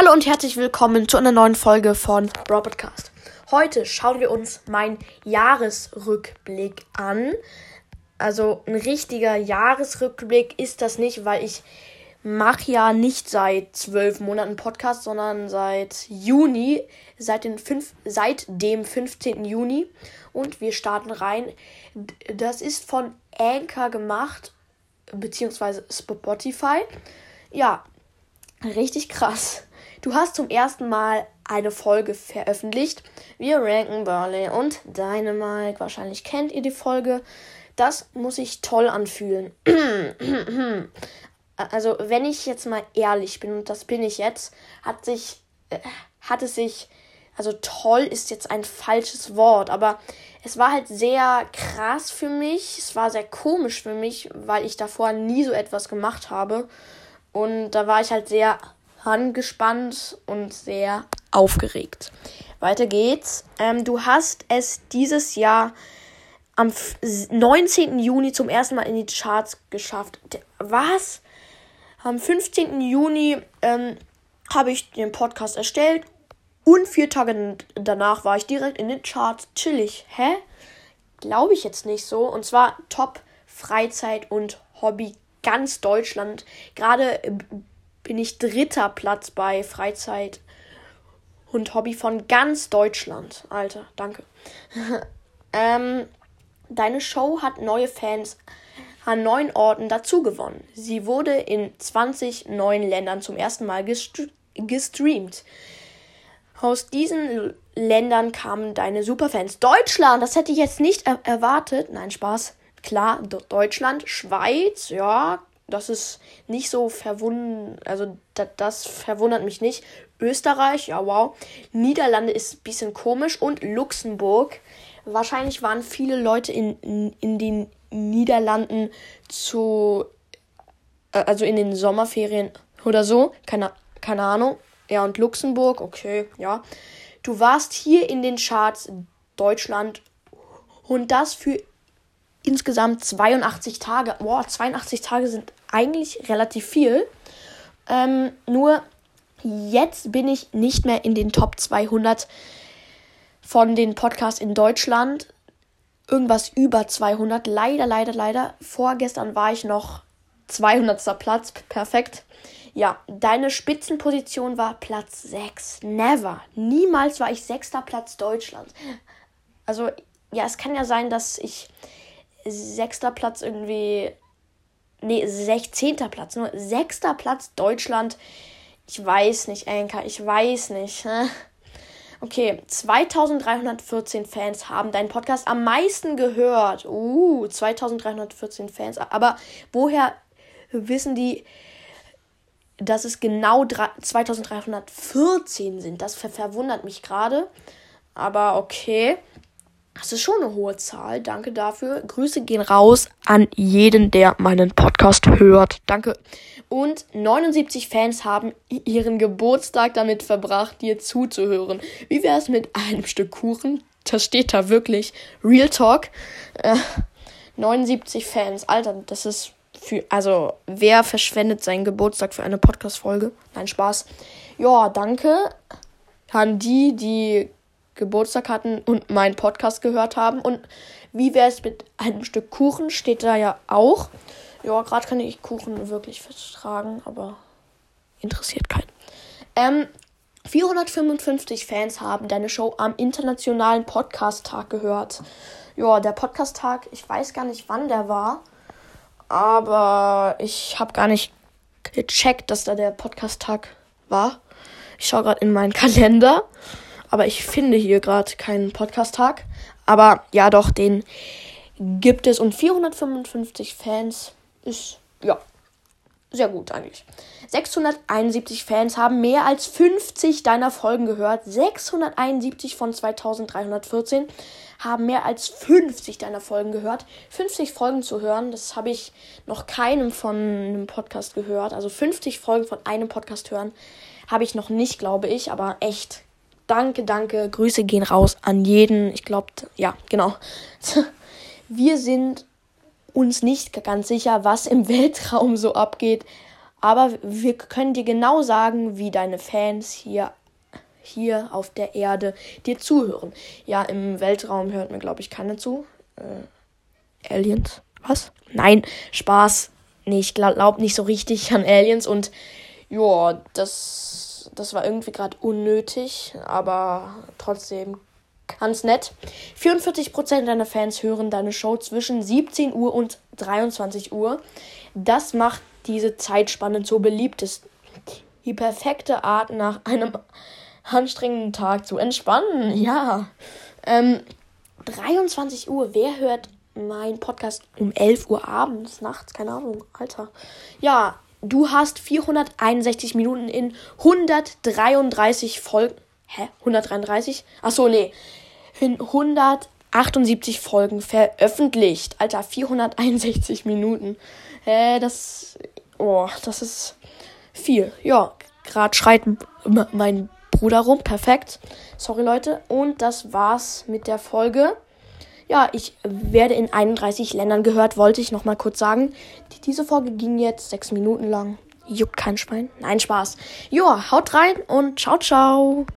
Hallo und herzlich willkommen zu einer neuen Folge von Brawl Podcast. Heute schauen wir uns meinen Jahresrückblick an. Also ein richtiger Jahresrückblick ist das nicht, weil ich mache ja nicht seit zwölf Monaten Podcast, sondern seit Juni, seit, den fünf, seit dem 15. Juni. Und wir starten rein. Das ist von Anchor gemacht, beziehungsweise Spotify. Ja, richtig krass. Du hast zum ersten Mal eine Folge veröffentlicht. Wir ranken Burley und Dynamite. Wahrscheinlich kennt ihr die Folge. Das muss sich toll anfühlen. also, wenn ich jetzt mal ehrlich bin, und das bin ich jetzt, hat sich, äh, hat es sich, also toll ist jetzt ein falsches Wort, aber es war halt sehr krass für mich. Es war sehr komisch für mich, weil ich davor nie so etwas gemacht habe. Und da war ich halt sehr angespannt und sehr aufgeregt. Weiter geht's. Ähm, du hast es dieses Jahr am 19. Juni zum ersten Mal in die Charts geschafft. Was? Am 15. Juni ähm, habe ich den Podcast erstellt und vier Tage danach war ich direkt in den Charts. Chillig. Hä? Glaube ich jetzt nicht so. Und zwar Top Freizeit und Hobby ganz Deutschland. Gerade äh, bin ich dritter Platz bei Freizeit und Hobby von ganz Deutschland. Alter, danke. ähm, deine Show hat neue Fans an neun Orten dazu gewonnen. Sie wurde in 20 neuen Ländern zum ersten Mal gest gestreamt. Aus diesen Ländern kamen deine Superfans. Deutschland, das hätte ich jetzt nicht er erwartet. Nein, Spaß. Klar, Deutschland, Schweiz, ja, das ist nicht so verwundert, also das, das verwundert mich nicht. Österreich, ja wow. Niederlande ist ein bisschen komisch und Luxemburg. Wahrscheinlich waren viele Leute in, in, in den Niederlanden zu, äh, also in den Sommerferien oder so. Keine, keine Ahnung. Ja, und Luxemburg, okay, ja. Du warst hier in den Charts Deutschland und das für insgesamt 82 Tage. Boah, 82 Tage sind eigentlich relativ viel. Ähm, nur jetzt bin ich nicht mehr in den Top 200 von den Podcasts in Deutschland. Irgendwas über 200. Leider, leider, leider. Vorgestern war ich noch 200. Platz. Perfekt. Ja, deine Spitzenposition war Platz 6. Never. Niemals war ich sechster Platz Deutschland. Also, ja, es kann ja sein, dass ich sechster Platz irgendwie nee, 16. Platz, nur 6. Platz Deutschland. Ich weiß nicht, Anker, ich weiß nicht. Okay, 2314 Fans haben deinen Podcast am meisten gehört. Uh, 2314 Fans. Aber woher wissen die, dass es genau 2314 sind? Das verwundert mich gerade. Aber okay. Das ist schon eine hohe Zahl. Danke dafür. Grüße gehen raus an jeden, der meinen Podcast hört. Danke. Und 79 Fans haben ihren Geburtstag damit verbracht, dir zuzuhören. Wie wäre es mit einem Stück Kuchen? Das steht da wirklich. Real Talk. Äh, 79 Fans. Alter, das ist für. Also, wer verschwendet seinen Geburtstag für eine Podcast-Folge? Nein, Spaß. Ja, danke an die, die Geburtstag hatten und meinen Podcast gehört haben. Und wie wäre es mit einem Stück Kuchen? Steht da ja auch. Ja, gerade kann ich Kuchen wirklich vertragen, aber interessiert keinen. Ähm, 455 Fans haben deine Show am internationalen Podcast-Tag gehört. Ja, der Podcast-Tag, ich weiß gar nicht, wann der war, aber ich habe gar nicht gecheckt, dass da der Podcast-Tag war. Ich schaue gerade in meinen Kalender. Aber ich finde hier gerade keinen Podcast-Tag. Aber ja, doch, den gibt es. Und 455 Fans ist, ja, sehr gut eigentlich. 671 Fans haben mehr als 50 deiner Folgen gehört. 671 von 2314 haben mehr als 50 deiner Folgen gehört. 50 Folgen zu hören, das habe ich noch keinem von einem Podcast gehört. Also 50 Folgen von einem Podcast hören habe ich noch nicht, glaube ich. Aber echt Danke, danke. Grüße gehen raus an jeden. Ich glaube, ja, genau. Wir sind uns nicht ganz sicher, was im Weltraum so abgeht. Aber wir können dir genau sagen, wie deine Fans hier, hier auf der Erde dir zuhören. Ja, im Weltraum hört mir, glaube ich, keiner zu. Äh, Aliens? Was? Nein, Spaß. Nee, ich glaube nicht so richtig an Aliens und ja, das, das war irgendwie gerade unnötig, aber trotzdem ganz nett. 44% deiner Fans hören deine Show zwischen 17 Uhr und 23 Uhr. Das macht diese Zeitspanne so beliebt ist. Die perfekte Art, nach einem anstrengenden Tag zu entspannen. Ja. Ähm, 23 Uhr. Wer hört mein Podcast um 11 Uhr abends, nachts? Keine Ahnung. Alter. Ja, du hast 461 Minuten in 133 Folgen. Hä? 133? Achso, nee. In 178 Folgen veröffentlicht. Alter, 461 Minuten. Hä, das Oh, das ist viel. Ja, gerade schreit mein Bruder rum. Perfekt. Sorry, Leute. Und das war's mit der Folge. Ja, ich werde in 31 Ländern gehört, wollte ich nochmal kurz sagen. Diese Folge ging jetzt sechs Minuten lang. Juckt kein Schwein. Nein, Spaß. Joa, haut rein und ciao, ciao.